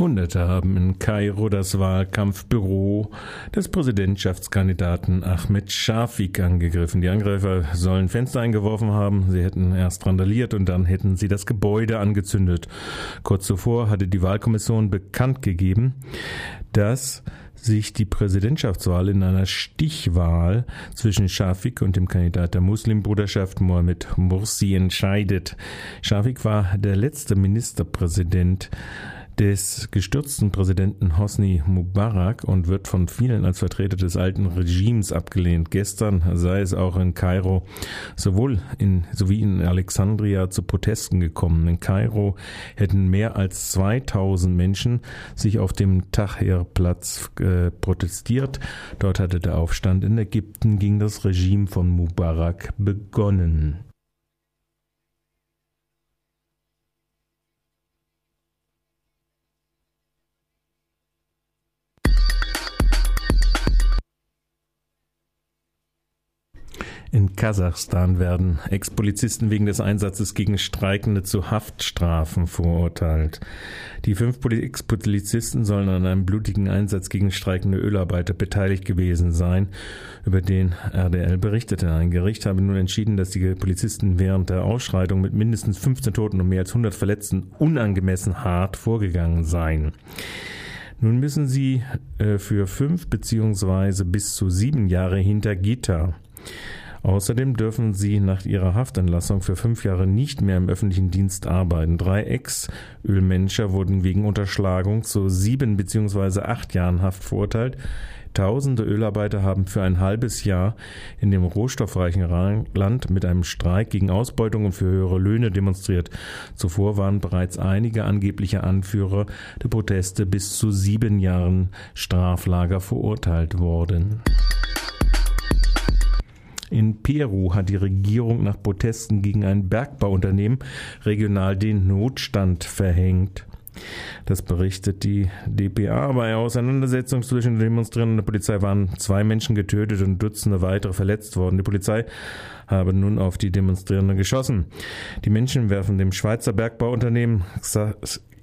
Hunderte haben in Kairo das Wahlkampfbüro des Präsidentschaftskandidaten Ahmed Shafik angegriffen. Die Angreifer sollen Fenster eingeworfen haben, sie hätten erst randaliert und dann hätten sie das Gebäude angezündet. Kurz zuvor hatte die Wahlkommission bekannt gegeben, dass sich die Präsidentschaftswahl in einer Stichwahl zwischen Shafik und dem Kandidat der Muslimbruderschaft Mohamed Mursi entscheidet. Shafik war der letzte Ministerpräsident des gestürzten Präsidenten Hosni Mubarak und wird von vielen als Vertreter des alten Regimes abgelehnt. Gestern sei es auch in Kairo sowohl in sowie in Alexandria zu Protesten gekommen. In Kairo hätten mehr als 2000 Menschen sich auf dem Tahrir-Platz äh, protestiert. Dort hatte der Aufstand in Ägypten gegen das Regime von Mubarak begonnen. In Kasachstan werden Ex-Polizisten wegen des Einsatzes gegen Streikende zu Haftstrafen verurteilt. Die fünf Ex-Polizisten sollen an einem blutigen Einsatz gegen streikende Ölarbeiter beteiligt gewesen sein, über den RDL berichtete. Ein Gericht habe nun entschieden, dass die Polizisten während der Ausschreitung mit mindestens 15 Toten und mehr als 100 Verletzten unangemessen hart vorgegangen seien. Nun müssen sie äh, für fünf beziehungsweise bis zu sieben Jahre hinter Gitter. Außerdem dürfen sie nach ihrer Haftentlassung für fünf Jahre nicht mehr im öffentlichen Dienst arbeiten. Drei Ex-Ölmenscher wurden wegen Unterschlagung zu sieben beziehungsweise acht Jahren Haft verurteilt. Tausende Ölarbeiter haben für ein halbes Jahr in dem rohstoffreichen Land mit einem Streik gegen Ausbeutung und für höhere Löhne demonstriert. Zuvor waren bereits einige angebliche Anführer der Proteste bis zu sieben Jahren Straflager verurteilt worden. In Peru hat die Regierung nach Protesten gegen ein Bergbauunternehmen regional den Notstand verhängt. Das berichtet die DPA. Bei Auseinandersetzungen zwischen den Demonstrierenden und der Polizei waren zwei Menschen getötet und Dutzende weitere verletzt worden. Die Polizei habe nun auf die Demonstrierenden geschossen. Die Menschen werfen dem Schweizer Bergbauunternehmen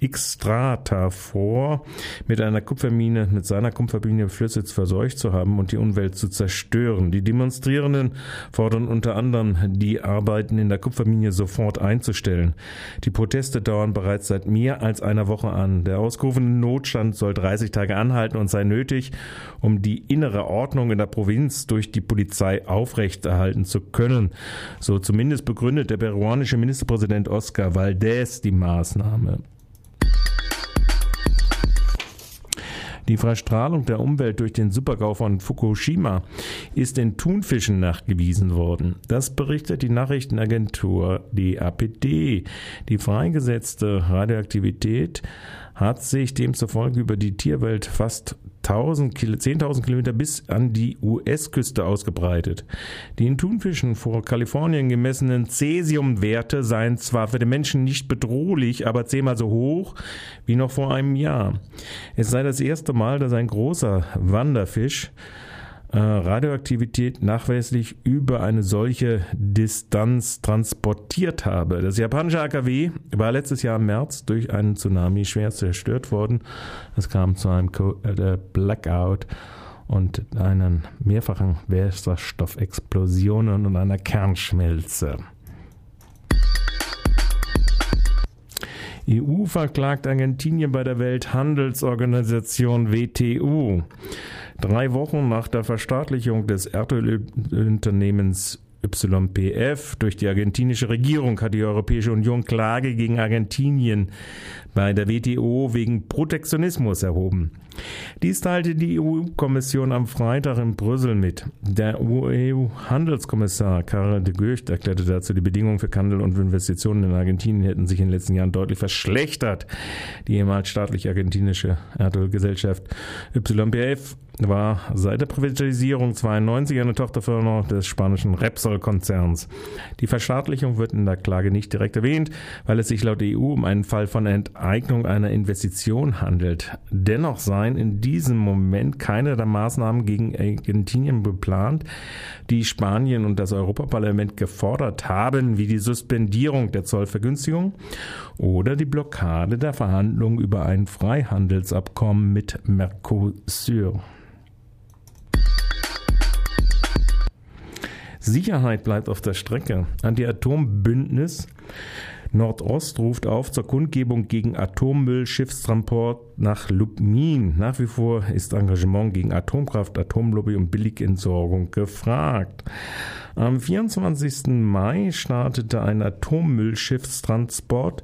Xstrata vor, mit einer Kupfermine, mit seiner Kupfermine Flüsse verseucht zu haben und die Umwelt zu zerstören. Die Demonstrierenden fordern unter anderem, die Arbeiten in der Kupfermine sofort einzustellen. Die Proteste dauern bereits seit mehr als einer Woche an. Der ausgerufene Notstand soll 30 Tage anhalten und sei nötig, um die innere Ordnung in der Provinz durch die Polizei aufrechterhalten zu können. So zumindest begründet der peruanische Ministerpräsident Oscar Valdez die Maßnahme. Die Verstrahlung der Umwelt durch den Supergau von Fukushima ist in Thunfischen nachgewiesen worden. Das berichtet die Nachrichtenagentur DAPD. Die freigesetzte Radioaktivität hat sich demzufolge über die Tierwelt fast 10.000 Kilometer bis an die US-Küste ausgebreitet. Die in Thunfischen vor Kalifornien gemessenen Cäsiumwerte seien zwar für den Menschen nicht bedrohlich, aber zehnmal so hoch wie noch vor einem Jahr. Es sei das erste Mal, dass ein großer Wanderfisch Radioaktivität nachweislich über eine solche Distanz transportiert habe. Das japanische AKW war letztes Jahr im März durch einen Tsunami schwer zerstört worden. Es kam zu einem äh, Blackout und einen mehrfachen Wasserstoffexplosionen und einer Kernschmelze. EU verklagt Argentinien bei der Welthandelsorganisation WTO. Drei Wochen nach der Verstaatlichung des Erdölunternehmens YPF durch die argentinische Regierung hat die Europäische Union Klage gegen Argentinien bei der WTO wegen Protektionismus erhoben. Dies teilte die EU-Kommission am Freitag in Brüssel mit. Der EU-Handelskommissar Karel de Gucht erklärte dazu, die Bedingungen für Handel und Investitionen in Argentinien hätten sich in den letzten Jahren deutlich verschlechtert. Die ehemals staatlich argentinische Erdölgesellschaft YPF war seit der Privatisierung 92 eine Tochterfirma des spanischen Repsol-Konzerns. Die Verstaatlichung wird in der Klage nicht direkt erwähnt, weil es sich laut EU um einen Fall von Enteignung einer Investition handelt. Dennoch seien in diesem Moment keine der Maßnahmen gegen Argentinien geplant, die Spanien und das Europaparlament gefordert haben, wie die Suspendierung der Zollvergünstigung oder die Blockade der Verhandlungen über ein Freihandelsabkommen mit Mercosur. Sicherheit bleibt auf der Strecke. Anti-Atom-Bündnis Nordost ruft auf zur Kundgebung gegen Atommüll-Schiffstransport nach Lubmin. Nach wie vor ist Engagement gegen Atomkraft, Atomlobby und Billigentsorgung gefragt. Am 24. Mai startete ein Atommüllschiffstransport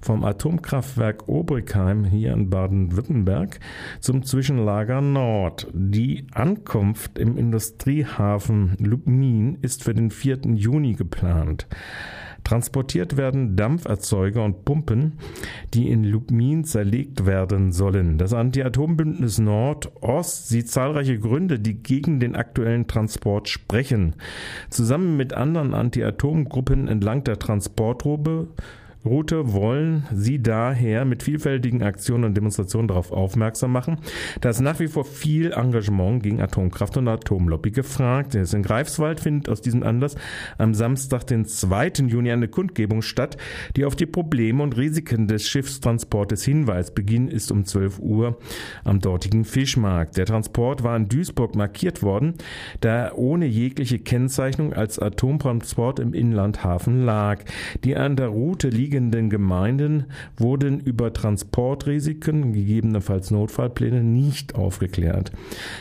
vom Atomkraftwerk Obrigheim hier in Baden-Württemberg zum Zwischenlager Nord. Die Ankunft im Industriehafen Lubmin ist für den 4. Juni geplant. Transportiert werden Dampferzeuger und Pumpen, die in Lubmin zerlegt werden sollen. Das Anti-Atom-Bündnis Nord-Ost sieht zahlreiche Gründe, die gegen den aktuellen Transport sprechen. Zusammen mit anderen Anti-Atom-Gruppen entlang der Transportroute Route wollen sie daher mit vielfältigen Aktionen und Demonstrationen darauf aufmerksam machen, dass nach wie vor viel Engagement gegen Atomkraft und Atomlobby gefragt ist. In Greifswald findet aus diesem Anlass am Samstag, den 2. Juni, eine Kundgebung statt, die auf die Probleme und Risiken des Schiffstransportes hinweist. Beginn ist um 12 Uhr am dortigen Fischmarkt. Der Transport war in Duisburg markiert worden, da er ohne jegliche Kennzeichnung als Atomtransport im Inlandhafen lag. Die an der Route liegen liegenden Gemeinden wurden über Transportrisiken, gegebenenfalls Notfallpläne, nicht aufgeklärt.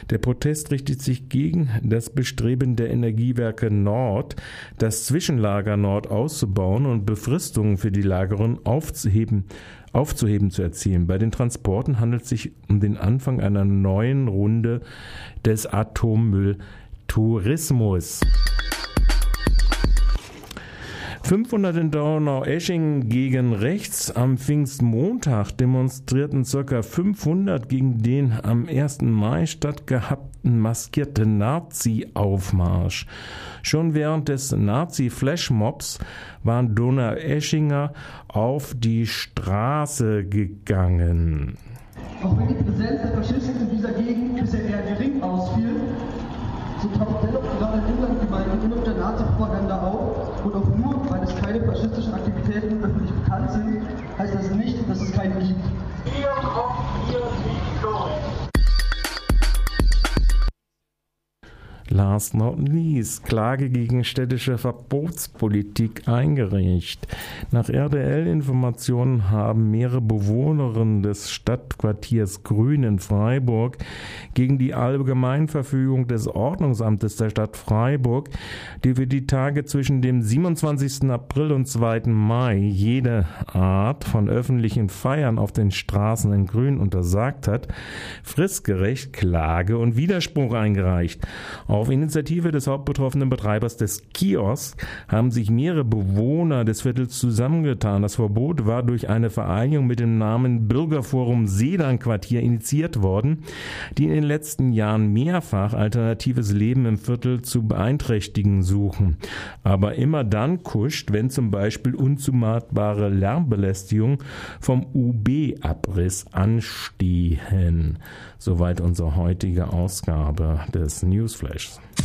Der Protest richtet sich gegen das Bestreben der Energiewerke Nord, das Zwischenlager Nord auszubauen und Befristungen für die Lagerung aufzuheben aufzuheben zu erzielen. Bei den Transporten handelt es sich um den Anfang einer neuen Runde des Atommülltourismus. 500 in Donau-Eschingen gegen rechts. Am Pfingstmontag demonstrierten ca. 500 gegen den am 1. Mai stattgehabten maskierten Nazi-Aufmarsch. Schon während des Nazi-Flashmobs waren Donau-Eschinger auf die Straße gegangen. Auch wenn die Präsenz der Faschisten in dieser Gegend bisher eher gering ausfiel, so taucht dennoch gerade in Inlandgemeinden immer wieder Nazi-Propaganda auf und auch faschistischen Aktivitäten öffentlich bekannt sind, heißt das nicht, dass es keine gibt. Hier kommt ihr Sieg Last not least, Klage gegen städtische Verbotspolitik eingereicht. Nach RDL-Informationen haben mehrere Bewohnerinnen des Stadtquartiers Grün in Freiburg gegen die Allgemeinverfügung des Ordnungsamtes der Stadt Freiburg, die für die Tage zwischen dem 27. April und 2. Mai jede Art von öffentlichen Feiern auf den Straßen in Grün untersagt hat, fristgerecht Klage und Widerspruch eingereicht. Auf Initiative des hauptbetroffenen Betreibers des Kiosks haben sich mehrere Bewohner des Viertels zusammengetan. Das Verbot war durch eine Vereinigung mit dem Namen Bürgerforum Sedan-Quartier initiiert worden, die in den letzten Jahren mehrfach alternatives Leben im Viertel zu beeinträchtigen suchen. Aber immer dann kuscht, wenn zum Beispiel unzumutbare Lärmbelästigung vom UB-Abriss anstehen. Soweit unsere heutige Ausgabe des Newsflash. Peace.